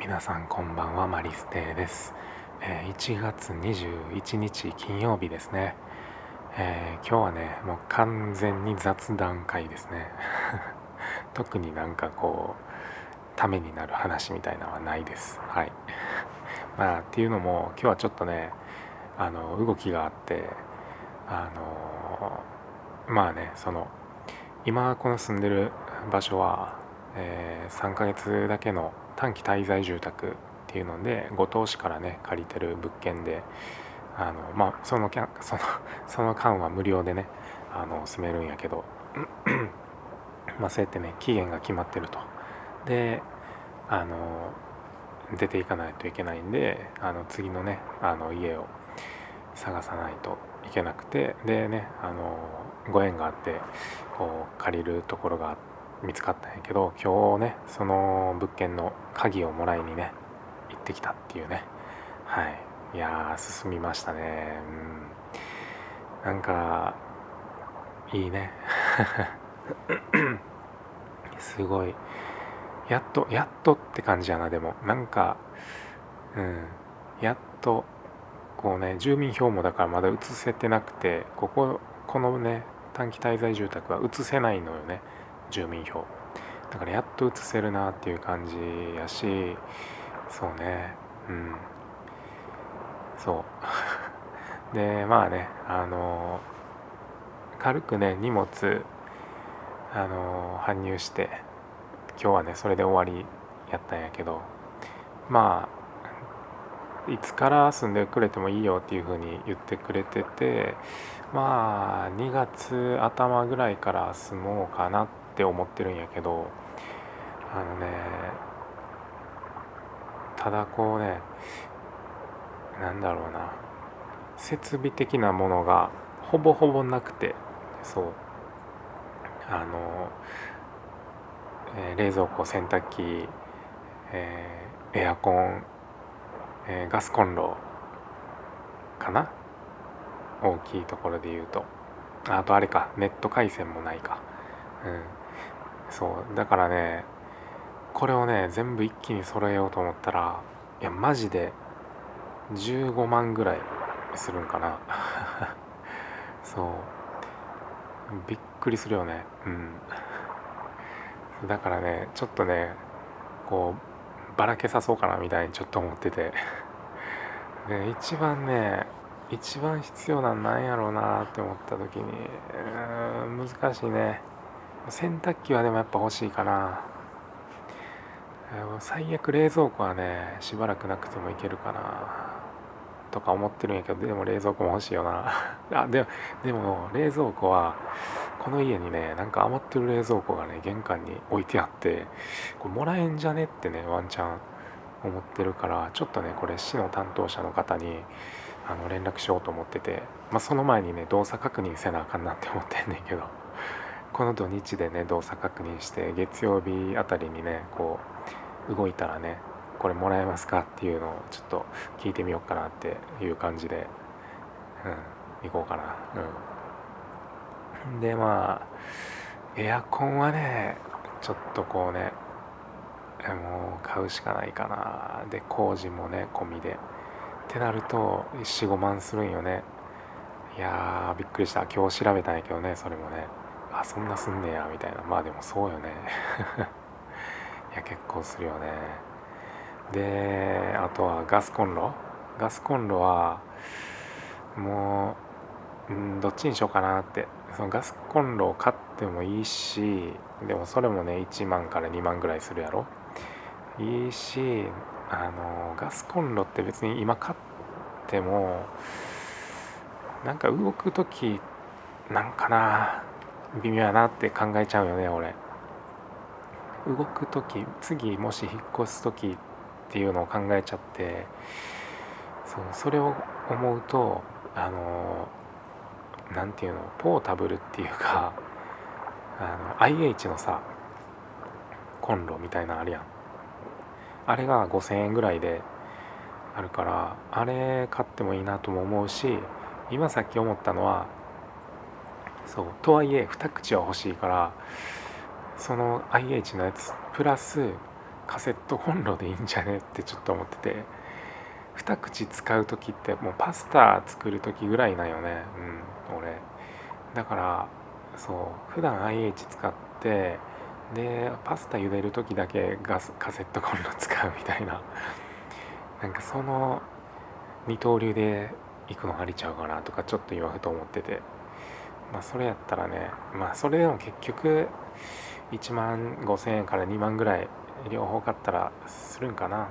皆さんこんばんはマリステです、えー、1月21日金曜日ですね、えー、今日はねもう完全に雑談会ですね。特になんかこうためになる話みたいなのはないです。はい。まあっていうのも今日はちょっとねあの動きがあってあのまあねその今この住んでる場所は、えー、3ヶ月だけの短期滞在住宅っていうので五島市からね借りてる物件であのまあその そのその間は無料でねあの住めるんやけど まあそうやってね期限が決まってると。であの出ていかないといけないんであの次のねあの家を探さないといけなくてでねあのご縁があってこう借りるところがあって見つかったんやけど今日ねその物件の鍵をもらいにね行ってきたっていうね。はい。いや進みましたね。うん。なんかいいね。すごい。やっとやっとって感じやなでも。なんかうん。やっとこうね住民票もだからまだ移せてなくてこここのね短期滞在住宅は移せないのよね。住民票。だからやっと移せるなっていう感じやしそうね。うん。そう。でまあねあの軽くね荷物あの搬入して今日はねそれで終わりやったんやけどまあいつから住んでくれてもいいよっていう風に言ってくれててまあ2月頭ぐらいから住もうかなっって思ってるんやけどあのねただこうねなんだろうな設備的なものがほぼほぼなくてそう。あの、えー、冷蔵庫洗濯機、えー、エアコン、えー、ガスコンロかな？大きいところで言うと。あとあれかネット回線もないか。うん。そうだからねこれをね全部一気に揃えようと思ったらいやマジで15万ぐらいするんかな。そう。びっくりするよね。うん。だからねちょっとねこうばらけさそうかなみたいにちょっと思ってて。で一番ね一番必要なんなんやろうなって思った時にうん難しいね。洗濯機はでもやっぱ欲しいかな最悪冷蔵庫はねしばらくなくてもいけるかな。とか思ってるんやけどでも冷蔵庫も欲しいよな。あででも冷蔵庫はこの家にねなんか余ってる冷蔵庫がね玄関に置いてあってこれもらえんじゃねってねワンチャン思ってるからちょっとねこれ市の担当者の方にあの連絡しようと思ってて、まあ、その前にね動作確認せなあかんなって思ってんねんけど。この土日でね動作確認して月曜日あたりにねこう動いたらねこれもらえますか？っていうのをちょっと聞いてみようかなっていう感じで、うん、行こうかな。うん、でまあエアコンはねちょっとこうねもう買うしかないかな。で工事もね込みで。ってなると45万するんよね。いやーびっくりした。今日調べたんやけどねそれもね。あそんなすんねやみたいな。まあでもそうよね。いや結構するよね。であとはガスコンロ？ガスコンロはもう、ん、どっちにしようかなって。そのガスコンロを買ってもいいしでもそれもね1万から2万ぐらいするやろ？いいしあのガスコンロって別に今買ってもなんか動く時なんかな。微妙やなって考えちゃうよね俺。動く時次もし引っ越す時っていうのを考えちゃってそうそれを思うとあの何て言うのポータブルっていうかあの IH のさコンロみたいなあるやん。あれが5000円ぐらいであるからあれ買ってもいいなとも思うし今さっき思ったのはそう。とはいえ2口は欲しいからその IH のやつプラスカセットコンロでいいんじゃねってちょっと思ってて2口使う時ってもうパスタ作る時ぐらいなんよね。うん俺。だからそう。普段 IH 使ってでパスタ茹でる時だけガスカセットコンロ使うみたいな。なんかその二刀流で行くのありちゃうかなとかちょっと今ふと思ってて。まあそれやったらねまあそれでも結局1万5,000円から2万ぐらい両方買ったらするんかな。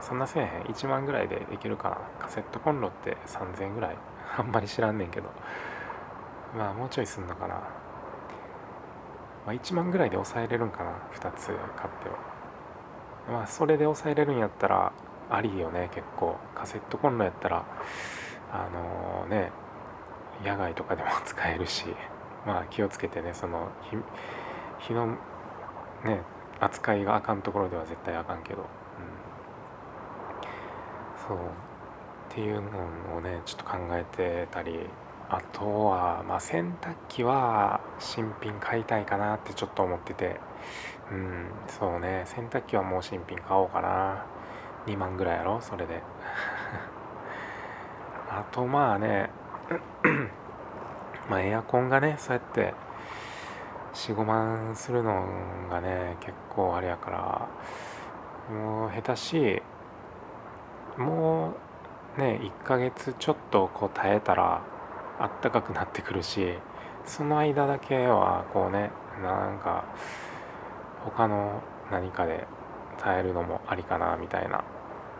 そんなせえへん。1万ぐらいでできるかな。カセットコンロって3000円ぐらい。あんまり知らんねんけど。まあもうちょいすんのかな、まあ、1万ぐらいで抑えれるんかな。2つ買っては。まあそれで抑えれるんやったらありよね結構。カセットコンロやったらあのー、ね野外とかでも使えるし まあ気をつけてねその火のね扱いがあかんところでは絶対あかんけど、うん、そう。っていうのをねちょっと考えてたりあとはまあ洗濯機は新品買いたいかなってちょっと思ってて。うんそうね。洗濯機はもう新品買おうかな。2万ぐらいやろそれで。あとまあねまあエアコンがねそうやって45万するのがね結構あれやからもう下手しもうね1ヶ月ちょっとこう耐えたらあったかくなってくるしその間だけはこうねなんか他の何かで耐えるのもありかなみたいな。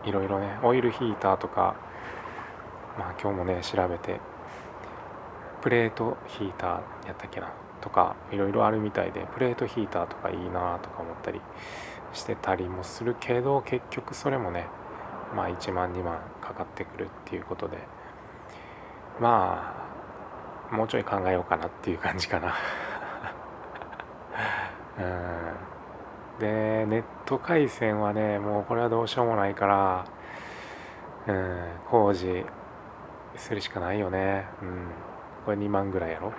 いろいろねオイルヒーターとかまあ今日もね調べてプレートヒーターやったっけなとかいろいろあるみたいでプレートヒーターとかいいなとか思ったりしてたりもするけど結局それもねまあ1万2万かかってくるっていうことでまあもうちょい考えようかなっていう感じかな。うん。でネット回線はねもうこれはどうしようもないからうん工事するしかないよね。うん。これ2万ぐらいやろ？うん。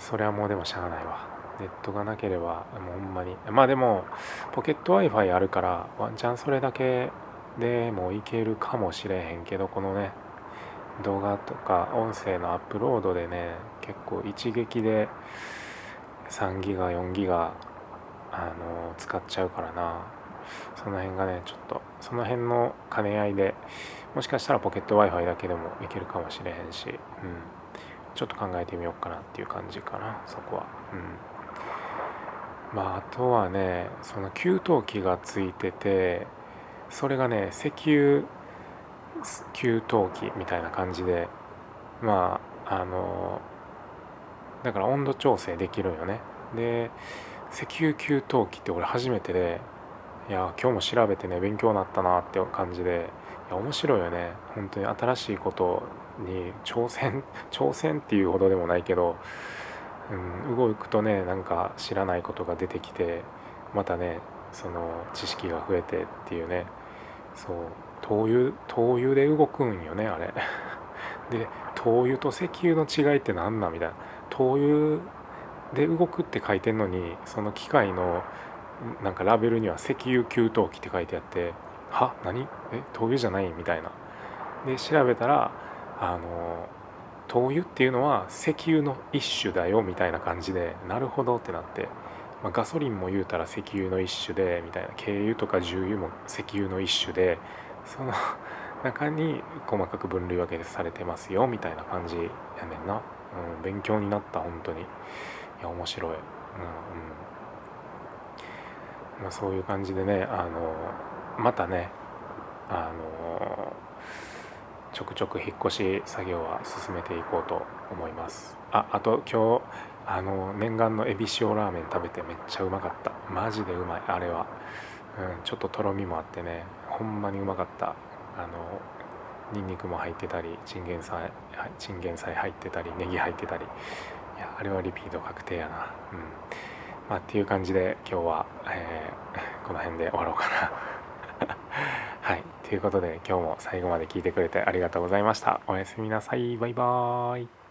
それはもうでもしゃあないわ。ネットがなければもうほんまに。まあでもポケット Wi-Fi あるからワンチャンそれだけでもいけるかもしれへんけどこのね動画とか音声のアップロードでね結構一撃で3ギガ4ギガあの使っちゃうからな。その辺がねちょっとその辺の兼ね合いでもしかしたらポケット Wi-Fi だけでもいけるかもしれへんしうん。ちょっと考えてみようかなっていう感じかなそこは。うん。まああとはねその給湯器がついててそれがね石油給湯器みたいな感じでまああのだから温度調整できるよね。で石油給湯器って俺初めてでいや今日も調べてね勉強になったなって感じでいや面白いよね。本当に新しいことに挑戦 挑戦っていうほどでもないけど、うん、動くとねなんか知らないことが出てきてまたねその知識が増えてっていうね。そう。灯油灯油で動くんよねあれ。で灯油と石油の違いって何なんみたいな。灯油で動くって書いてんのにその機械のなんかラベルには石油給湯器って書いてあっては？何？え？灯油じゃない？みたいな。で調べたらあの灯油っていうのは石油の一種だよみたいな感じでなるほどってなって、まあ、ガソリンも言うたら石油の一種でみたいな。軽油とか重油も石油の一種でその中に細かく分類分けされてますよみたいな感じやねんな、うん、勉強になった本当に。いや面白い、うんうん。まあ、そういう感じでねあのまたねあのちょくちょく引っ越し作業は進めていこうと思います。ああと今日あの念願のエビ塩ラーメン食べてめっちゃうまかった。マジでうまいあれは、うん、ちょっととろみもあってねほんまにうまかった。あのニンニクも入ってたりチンゲン菜チンゲン菜入ってたりネギ入ってたり。いやあれはリピート確定やな。うん。まあっていう感じで今日は、えー、この辺で終わろうかな。はい。ということで今日も最後まで聞いてくれてありがとうございました。おやすみなさい。バイバーイ。